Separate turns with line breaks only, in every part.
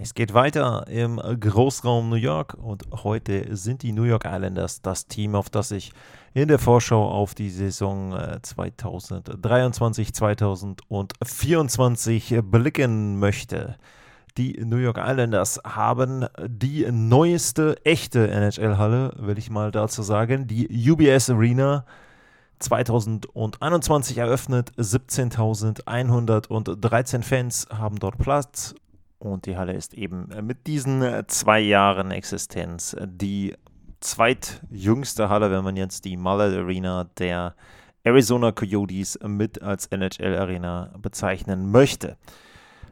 Es geht weiter im Großraum New York und heute sind die New York Islanders das Team, auf das ich in der Vorschau auf die Saison 2023, äh, 2024 blicken möchte. Die New York Islanders haben die neueste echte NHL-Halle, will ich mal dazu sagen, die UBS Arena 2021 eröffnet. 17.113 Fans haben dort Platz und die Halle ist eben mit diesen äh, zwei Jahren Existenz die zweitjüngste Halle, wenn man jetzt die Mullet Arena der Arizona Coyotes mit als NHL Arena bezeichnen möchte.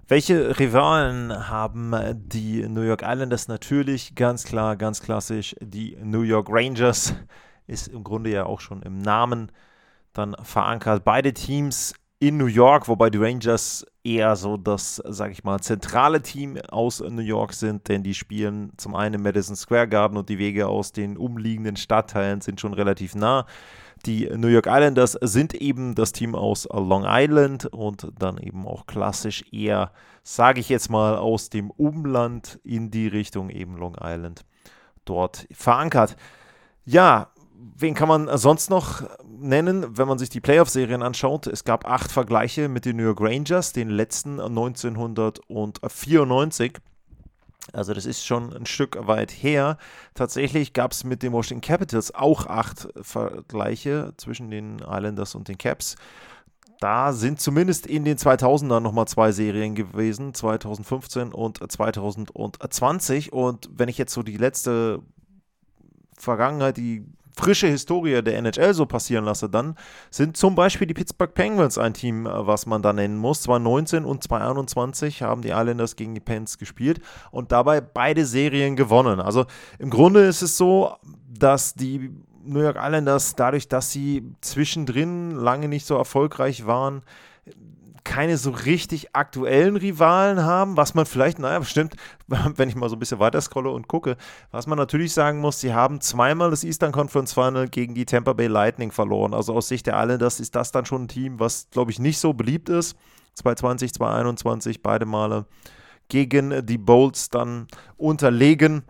Welche Rivalen haben die New York Islanders? Natürlich ganz klar, ganz klassisch die New York Rangers. Ist im Grunde ja auch schon im Namen dann verankert. Beide Teams in New York, wobei die Rangers eher so das, sag ich mal, zentrale Team aus New York sind, denn die spielen zum einen im Madison Square Garden und die Wege aus den umliegenden Stadtteilen sind schon relativ nah. Die New York Islanders sind eben das Team aus Long Island und dann eben auch klassisch eher, sage ich jetzt mal, aus dem Umland in die Richtung eben Long Island dort verankert. Ja, wen kann man sonst noch nennen, wenn man sich die Playoff-Serien anschaut? Es gab acht Vergleiche mit den New York Rangers, den letzten 1994. Also das ist schon ein Stück weit her. Tatsächlich gab es mit den Washington Capitals auch acht Vergleiche zwischen den Islanders und den Caps. Da sind zumindest in den 2000ern nochmal zwei Serien gewesen, 2015 und 2020. Und wenn ich jetzt so die letzte Vergangenheit, die frische Historie der NHL so passieren lasse, dann sind zum Beispiel die Pittsburgh Penguins ein Team, äh, was man da nennen muss. 2019 und 2021 haben die Islanders gegen die Pens gespielt und dabei beide Serien gewonnen. Also im Grunde ist es so, dass die New York Islanders dadurch, dass sie zwischendrin lange nicht so erfolgreich waren, keine so richtig aktuellen Rivalen haben, was man vielleicht, naja, bestimmt, wenn ich mal so ein bisschen weiter scrolle und gucke, was man natürlich sagen muss, sie haben zweimal das Eastern Conference Final gegen die Tampa Bay Lightning verloren. Also aus Sicht der Islanders ist das dann schon ein Team, was, glaube ich, nicht so beliebt ist. 2020, 2021, beide Male gegen die Bolts dann unterlegen.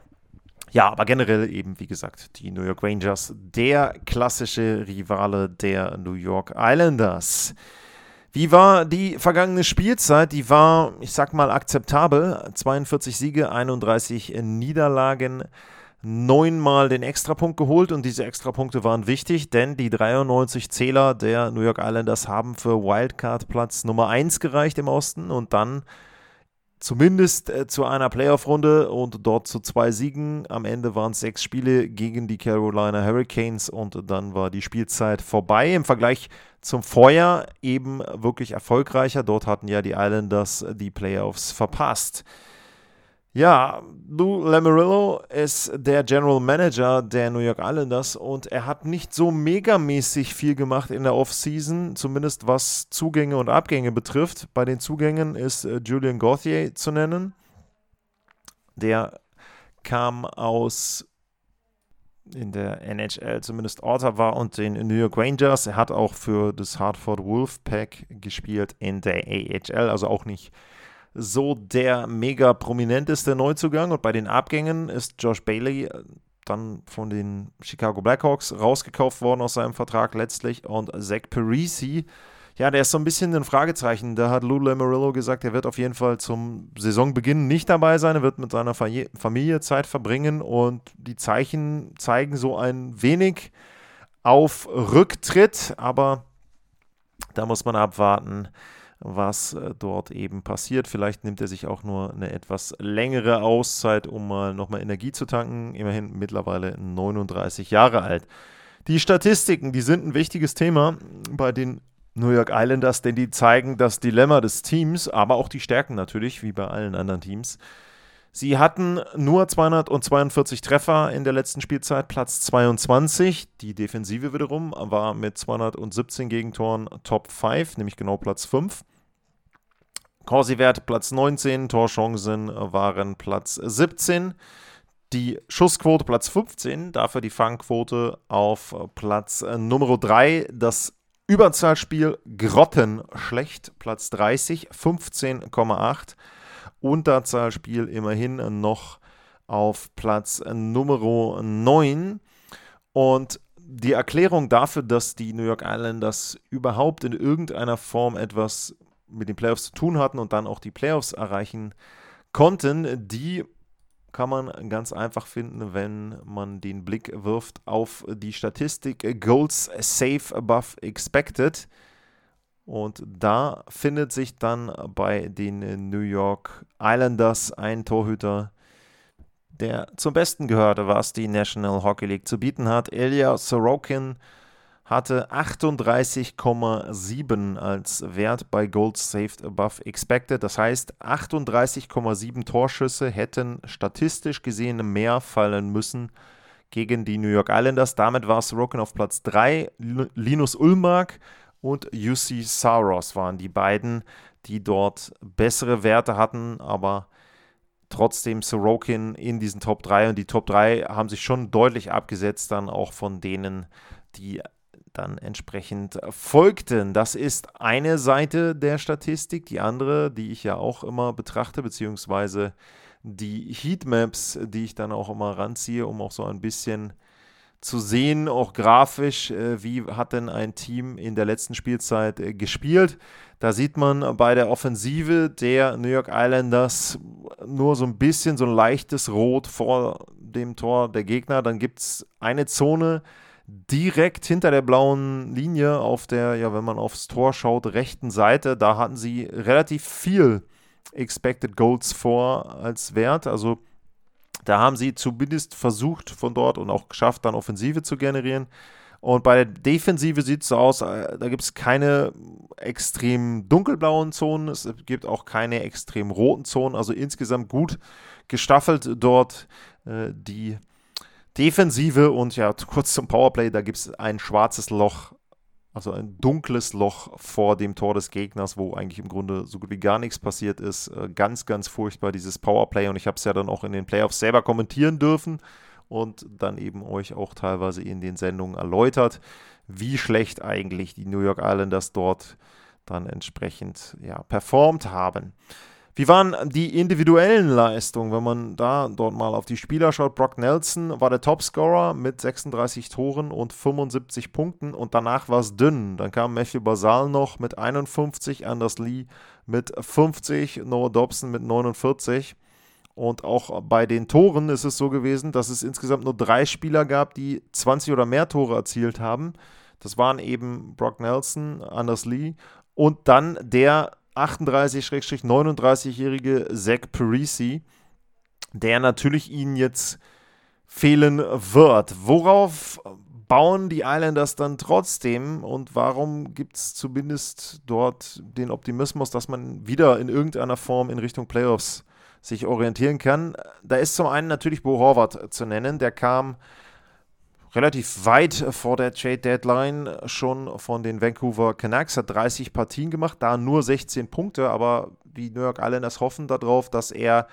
Ja, aber generell eben, wie gesagt, die New York Rangers, der klassische Rivale der New York Islanders. Wie war die vergangene Spielzeit? Die war, ich sag mal, akzeptabel. 42 Siege, 31 Niederlagen, neunmal den Extrapunkt geholt und diese Extrapunkte waren wichtig, denn die 93 Zähler der New York Islanders haben für Wildcard Platz Nummer 1 gereicht im Osten und dann zumindest äh, zu einer Playoff-Runde und dort zu zwei Siegen. Am Ende waren es sechs Spiele gegen die Carolina Hurricanes und dann war die Spielzeit vorbei. Im Vergleich zum Vorjahr eben wirklich erfolgreicher. Dort hatten ja die Islanders die Playoffs verpasst. Ja, Lou Lamoriello ist der General Manager der New York Islanders und er hat nicht so megamäßig viel gemacht in der Offseason, zumindest was Zugänge und Abgänge betrifft. Bei den Zugängen ist äh, Julian Gauthier zu nennen. Der kam aus in der NHL zumindest Ottawa und den New York Rangers. Er hat auch für das Hartford Wolfpack gespielt in der AHL, also auch nicht so der mega prominenteste Neuzugang. Und bei den Abgängen ist Josh Bailey äh, dann von den Chicago Blackhawks rausgekauft worden aus seinem Vertrag letztlich. Und Zach Parisi, ja, der ist so ein bisschen ein Fragezeichen. Da hat Lou Lamoriello gesagt, er wird auf jeden Fall zum Saisonbeginn nicht dabei sein. Er wird mit seiner Familie Zeit verbringen. Und die Zeichen zeigen so ein wenig auf Rücktritt. Aber da muss man abwarten was äh, dort eben passiert. Vielleicht nimmt er sich auch nur eine etwas längere Auszeit, um mal nochmal Energie zu tanken. Immerhin mittlerweile 39 Jahre alt. Die Statistiken, die sind ein wichtiges Thema bei den New York Islanders, denn die zeigen das Dilemma des Teams, aber auch die Stärken natürlich, wie bei allen anderen Teams. Sie hatten nur 242 Treffer in der letzten Spielzeit, Platz 22. Die Defensive wiederum war mit 217 Gegentoren Top 5, nämlich genau Platz 5. Corsi-Wert Platz 19, Torchancen waren Platz 17. Die Schussquote Platz 15, dafür die Fangquote auf Platz Nummer 3. Das Überzahlspiel grottenschlecht, Platz 30, 15,8. Unterzahlspiel immerhin noch auf Platz Nummer 9. Und die Erklärung dafür, dass die New York Islanders überhaupt in irgendeiner Form etwas mit den Playoffs zu tun hatten und dann auch die Playoffs erreichen konnten, die kann man ganz einfach finden, wenn man den Blick wirft auf die Statistik Goals Safe Above Expected. Und da findet sich dann bei den New York Islanders ein Torhüter, der zum Besten gehörte, was die National Hockey League zu bieten hat. Ilya Sorokin hatte 38,7 als Wert bei Goals Saved Above Expected. Das heißt, 38,7 Torschüsse hätten statistisch gesehen mehr fallen müssen gegen die New York Islanders. Damit war Sorokin auf Platz 3. Linus Ulmark und UC Saros waren die beiden, die dort bessere Werte hatten, aber trotzdem Sorokin in diesen Top 3 und die Top 3 haben sich schon deutlich abgesetzt dann auch von denen, die dann entsprechend folgten. Das ist eine Seite der Statistik. Die andere, die ich ja auch immer betrachte, beziehungsweise die Heatmaps, die ich dann auch immer ranziehe, um auch so ein bisschen zu sehen, auch grafisch, äh, wie hat denn ein Team in der letzten Spielzeit äh, gespielt. Da sieht man bei der Offensive der New York Islanders nur so ein bisschen so ein leichtes Rot vor dem Tor der Gegner. Dann gibt es eine Zone direkt hinter der blauen Linie auf der, ja, wenn man aufs Tor schaut, rechten Seite. Da hatten sie relativ viel Expected Goals vor als Wert. Also da haben sie zumindest versucht von dort und auch geschafft, dann Offensive zu generieren. Und bei der Defensive sieht es so aus, äh, da gibt es keine extrem dunkelblauen Zonen, es gibt auch keine extrem roten Zonen, also insgesamt gut gestaffelt dort äh, die Defensive. Und ja, kurz zum Powerplay, da gibt es ein schwarzes Loch also ein dunkles Loch vor dem Tor des Gegners, wo eigentlich im Grunde so gut wie gar nichts passiert ist. Äh, ganz, ganz furchtbar dieses Powerplay und ich habe es ja dann auch in den Playoffs selber kommentieren dürfen und dann eben euch auch teilweise in den Sendungen erläutert, wie schlecht eigentlich die New York Islanders dort dann entsprechend ja, performt haben. Wie waren die individuellen Leistungen, wenn man da dort mal auf die Spieler schaut? Brock Nelson war der Topscorer mit 36 Toren und 75 Punkten und danach war es dünn. Dann kam Matthew Basal noch mit 51, Anders Lee mit 50, Noah Dobson mit 49. Und auch bei den Toren ist es so gewesen, dass es insgesamt nur drei Spieler gab, die 20 oder mehr Tore erzielt haben. Das waren eben Brock Nelson, Anders Lee und dann der 38-39-jährige Zach Parisi, der natürlich ihnen jetzt fehlen wird. Worauf bauen die Islanders dann trotzdem und warum gibt es zumindest dort den Optimismus, dass man wieder in irgendeiner Form in Richtung Playoffs sich orientieren kann? Da ist zum einen natürlich Bo Horvath zu nennen, der kam relativ weit vor der Trade Deadline schon von den Vancouver Canucks, hat 30 Partien gemacht, da nur 16 Punkte, aber die New York Islanders hoffen darauf, dass er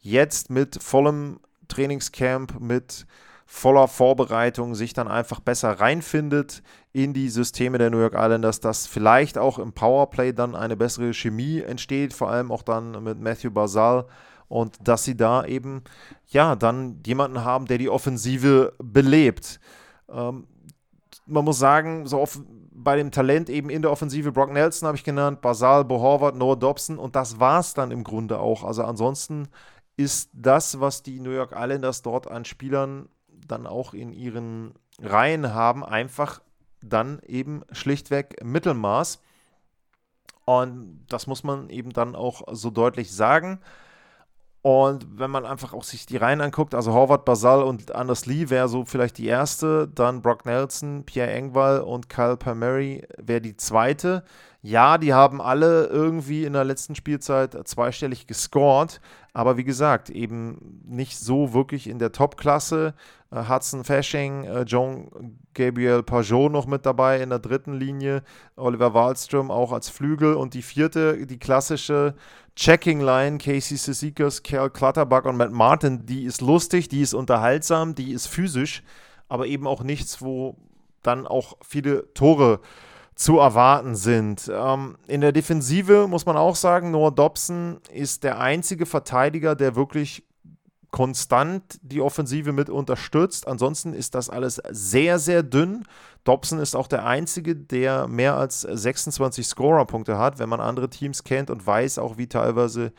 jetzt mit vollem Trainingscamp, mit voller Vorbereitung sich dann einfach besser reinfindet in die Systeme der New York Islanders, dass vielleicht auch im Powerplay dann eine bessere Chemie entsteht, vor allem auch dann mit Matthew Basal und dass sie da eben ja dann jemanden haben, der die Offensive belebt. Ähm, man muss sagen, so bei dem Talent eben in der Offensive, Brock Nelson habe ich genannt, Basal, Bo Horvath, Noah Dobson und das war es dann im Grunde auch. Also ansonsten ist das, was die New York Islanders dort an Spielern dann auch in ihren Reihen haben, einfach dann eben schlichtweg Mittelmaß. Und das muss man eben dann auch so deutlich sagen. Und wenn man einfach auch sich die Reihen anguckt, also Horvath, Basal und Anders Lee wäre so vielleicht die erste, dann Brock Nelson, Pierre Engvall und Kyle Palmieri wäre die zweite. Ja, die haben alle irgendwie in der letzten Spielzeit zweistellig gescored, Aber wie gesagt, eben nicht so wirklich in der Top-Klasse. Äh, Hudson Fashing, äh, John Gabriel Pajot noch mit dabei in der dritten Linie, Oliver Wallström auch als Flügel und die vierte, die klassische Checking Line, Casey Sisikas, Cal Clutterbuck und Matt Martin, die ist lustig, die ist unterhaltsam, die ist physisch, aber eben auch nichts, wo dann auch viele Tore zu erwarten sind. Ähm, in der Defensive muss man auch sagen, Noah Dobson ist der einzige Verteidiger, der wirklich konstant die Offensive mit unterstützt. Ansonsten ist das alles sehr, sehr dünn. Dobson ist auch der Einzige, der mehr als 26 Scorer-Punkte hat, wenn man andere Teams kennt und weiß auch, wie teilweise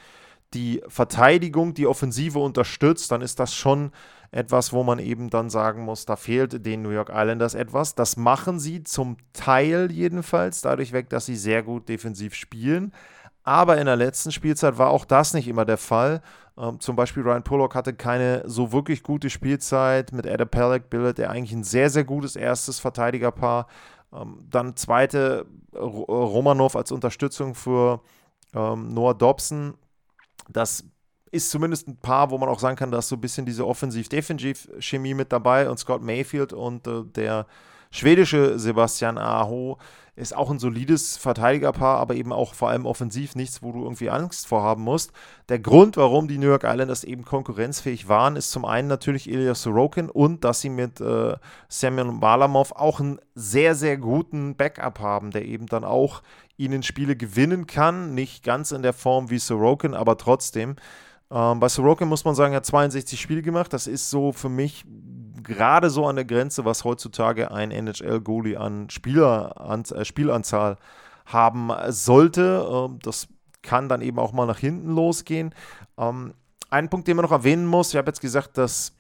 die Verteidigung die Offensive unterstützt, dann ist das schon etwas, wo man eben dann sagen muss, da fehlt den New York Islanders etwas. Das machen sie zum Teil jedenfalls, dadurch weg, dass sie sehr gut defensiv spielen. Aber in der letzten Spielzeit war auch das nicht immer der Fall. Ähm, zum Beispiel Ryan Pollock hatte keine so wirklich gute Spielzeit. Mit Adam Pelleck bildet er eigentlich ein sehr, sehr gutes erstes Verteidigerpaar. Ähm, dann zweite Romanov als Unterstützung für ähm, Noah Dobson. Das ist zumindest ein Paar, wo man auch sagen kann, dass so ein bisschen diese Offensiv-Defensiv-Chemie mit dabei und Scott Mayfield und äh, der schwedische Sebastian Aho ist auch ein solides Verteidigerpaar, aber eben auch vor allem offensiv nichts, wo du irgendwie Angst vorhaben musst. Der Grund, warum die New York Islanders eben konkurrenzfähig waren, ist zum einen natürlich Ilya Sorokin und dass sie mit äh, Semyon Balamov auch einen sehr, sehr guten Backup haben, der eben dann auch ihnen Spiele gewinnen kann. Nicht ganz in der Form wie Sorokin, aber trotzdem. Ähm, bei Sorokin muss man sagen, er hat 62 Spiele gemacht. Das ist so für mich gerade so an der Grenze, was heutzutage ein NHL-Goalie an, Spieler, an äh, Spielanzahl haben sollte. Ähm, das kann dann eben auch mal nach hinten losgehen. Ähm, ein Punkt, den man noch erwähnen muss, ich habe jetzt gesagt, dass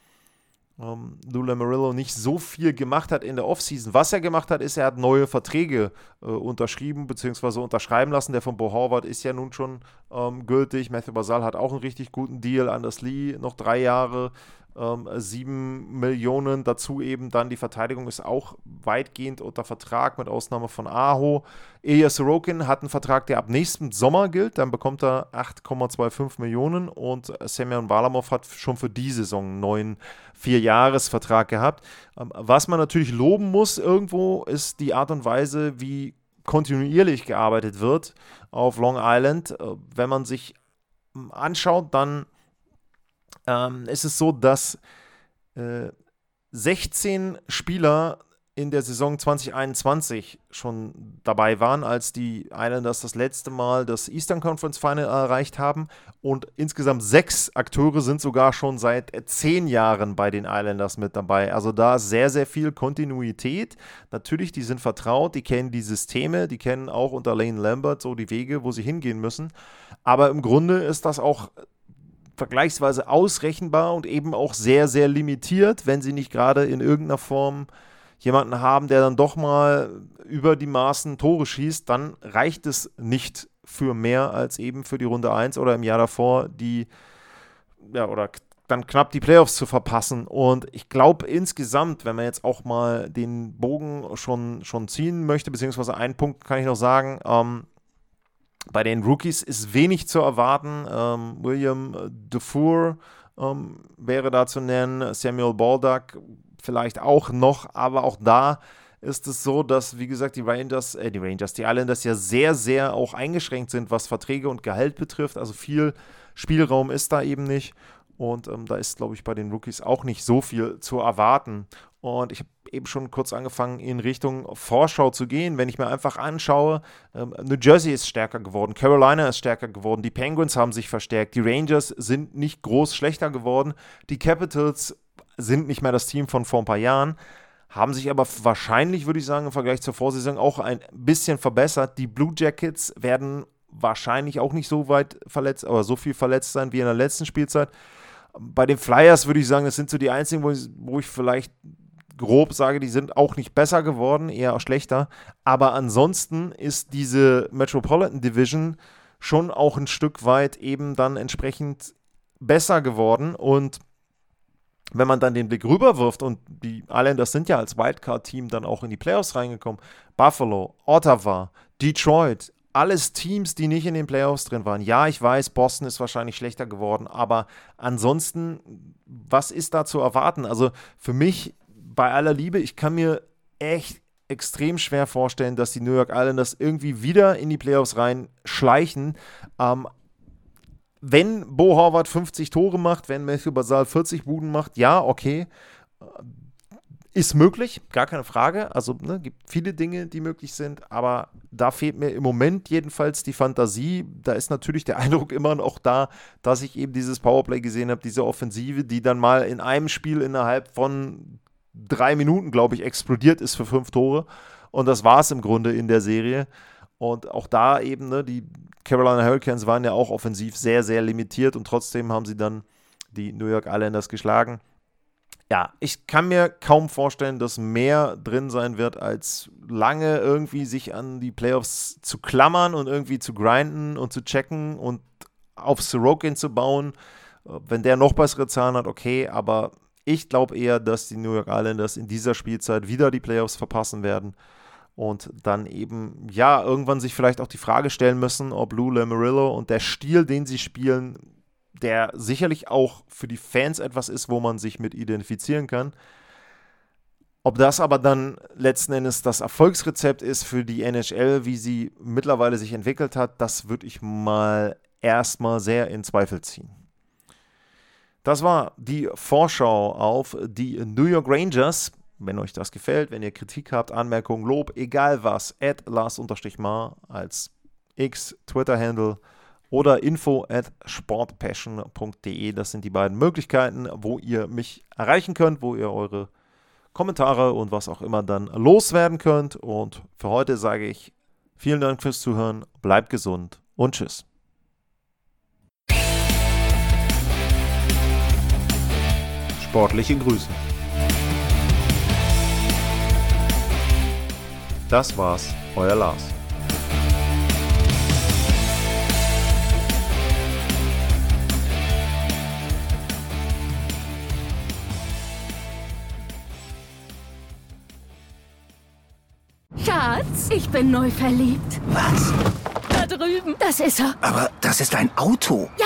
ähm, Lula Murillo nicht so viel gemacht hat in der Offseason. Was er gemacht hat, ist, er hat neue Verträge äh, unterschrieben bzw. unterschreiben lassen. Der von Bo Horvath ist ja nun schon ähm, gültig. Matthew Basal hat auch einen richtig guten Deal. Anders Lee noch drei Jahre ähm, 7 Millionen. Dazu eben dann die Verteidigung ist auch weitgehend unter Vertrag, mit Ausnahme von Aho. Ilya Sorokin hat einen Vertrag, der ab nächsten Sommer gilt. Dann bekommt er 8,25 Millionen und Semyon Balamov hat schon für die Saison einen neuen Vierjahresvertrag gehabt. Ähm, was man natürlich loben muss irgendwo, ist die Art und Weise, wie kontinuierlich gearbeitet wird auf Long Island. Äh, wenn man sich ähm, anschaut, dann ähm, ist es so, dass äh, 16 Spieler in der Saison 2021 schon dabei waren, als die Islanders das letzte Mal das Eastern Conference Final erreicht haben. Und insgesamt sechs Akteure sind sogar schon seit zehn Jahren bei den Islanders mit dabei. Also da ist sehr, sehr viel Kontinuität. Natürlich, die sind vertraut, die kennen die Systeme, die kennen auch unter Lane Lambert so die Wege, wo sie hingehen müssen. Aber im Grunde ist das auch vergleichsweise ausrechenbar und eben auch sehr, sehr limitiert, wenn sie nicht gerade in irgendeiner Form jemanden haben, der dann doch mal über die Maßen Tore schießt, dann reicht es nicht für mehr als eben für die Runde 1 oder im Jahr davor die, ja, oder dann knapp die Playoffs zu verpassen. Und ich glaube insgesamt, wenn man jetzt auch mal den Bogen schon, schon ziehen möchte, beziehungsweise einen Punkt kann ich noch sagen, ähm, bei den Rookies ist wenig zu erwarten. Ähm, William Dufour ähm, wäre da zu nennen, Samuel Baldock vielleicht auch noch, aber auch da ist es so, dass, wie gesagt, die Rangers, äh, die Rangers, die Islanders ja sehr, sehr auch eingeschränkt sind, was Verträge und Gehalt betrifft. Also viel Spielraum ist da eben nicht. Und ähm, da ist, glaube ich, bei den Rookies auch nicht so viel zu erwarten. Und ich habe eben schon kurz angefangen, in Richtung Vorschau zu gehen. Wenn ich mir einfach anschaue, ähm, New Jersey ist stärker geworden, Carolina ist stärker geworden, die Penguins haben sich verstärkt, die Rangers sind nicht groß schlechter geworden, die Capitals sind nicht mehr das Team von vor ein paar Jahren, haben sich aber wahrscheinlich, würde ich sagen, im Vergleich zur Vorsaison auch ein bisschen verbessert. Die Blue Jackets werden wahrscheinlich auch nicht so weit verletzt, aber so viel verletzt sein wie in der letzten Spielzeit. Bei den Flyers würde ich sagen, das sind so die einzigen, wo ich, wo ich vielleicht grob sage, die sind auch nicht besser geworden, eher auch schlechter. Aber ansonsten ist diese Metropolitan Division schon auch ein Stück weit eben dann entsprechend besser geworden. Und wenn man dann den Blick rüberwirft und die Islanders sind ja als Wildcard-Team dann auch in die Playoffs reingekommen, Buffalo, Ottawa, Detroit, alles Teams, die nicht in den Playoffs drin waren. Ja, ich weiß, Boston ist wahrscheinlich schlechter geworden, aber ansonsten, was ist da zu erwarten? Also für mich, bei aller Liebe, ich kann mir echt extrem schwer vorstellen, dass die New York Islanders irgendwie wieder in die Playoffs reinschleichen. Ähm, wenn Bo Horvath 50 Tore macht, wenn Matthew Basal 40 Buden macht, ja, okay. Ist möglich, gar keine Frage. Also ne, gibt viele Dinge, die möglich sind, aber da fehlt mir im Moment jedenfalls die Fantasie. Da ist natürlich der Eindruck immer noch da, dass ich eben dieses Powerplay gesehen habe, diese Offensive, die dann mal in einem Spiel innerhalb von drei Minuten, glaube ich, explodiert ist für fünf Tore. Und das war es im Grunde in der Serie. Und auch da eben, ne, die Carolina Hurricanes waren ja auch offensiv sehr, sehr limitiert und trotzdem haben sie dann die New York Islanders geschlagen ja, ich kann mir kaum vorstellen, dass mehr drin sein wird, als lange irgendwie sich an die Playoffs zu klammern und irgendwie zu grinden und zu checken und auf Sorokin zu bauen. Wenn der noch bessere Zahlen hat, okay, aber ich glaube eher, dass die New York Islanders in dieser Spielzeit wieder die Playoffs verpassen werden und dann eben, ja, irgendwann sich vielleicht auch die Frage stellen müssen, ob Lou Lamarillo und der Stil, den sie spielen, der sicherlich auch für die Fans etwas ist, wo man sich mit identifizieren kann. Ob das aber dann letzten Endes das Erfolgsrezept ist für die NHL, wie sie mittlerweile sich entwickelt hat, das würde ich mal erstmal sehr in Zweifel ziehen. Das war die Vorschau auf die New York Rangers. Wenn euch das gefällt, wenn ihr Kritik habt, Anmerkungen, Lob, egal was, at Lars-Mar als X-Twitter-Handle oder info at sportpassion.de. Das sind die beiden Möglichkeiten, wo ihr mich erreichen könnt, wo ihr eure Kommentare und was auch immer dann loswerden könnt. Und für heute sage ich vielen Dank fürs Zuhören, bleibt gesund und tschüss.
Sportliche Grüße. Das war's, euer Lars.
Schatz, ich bin neu verliebt.
Was?
Da drüben. Das ist er.
Aber das ist ein Auto.
Ja,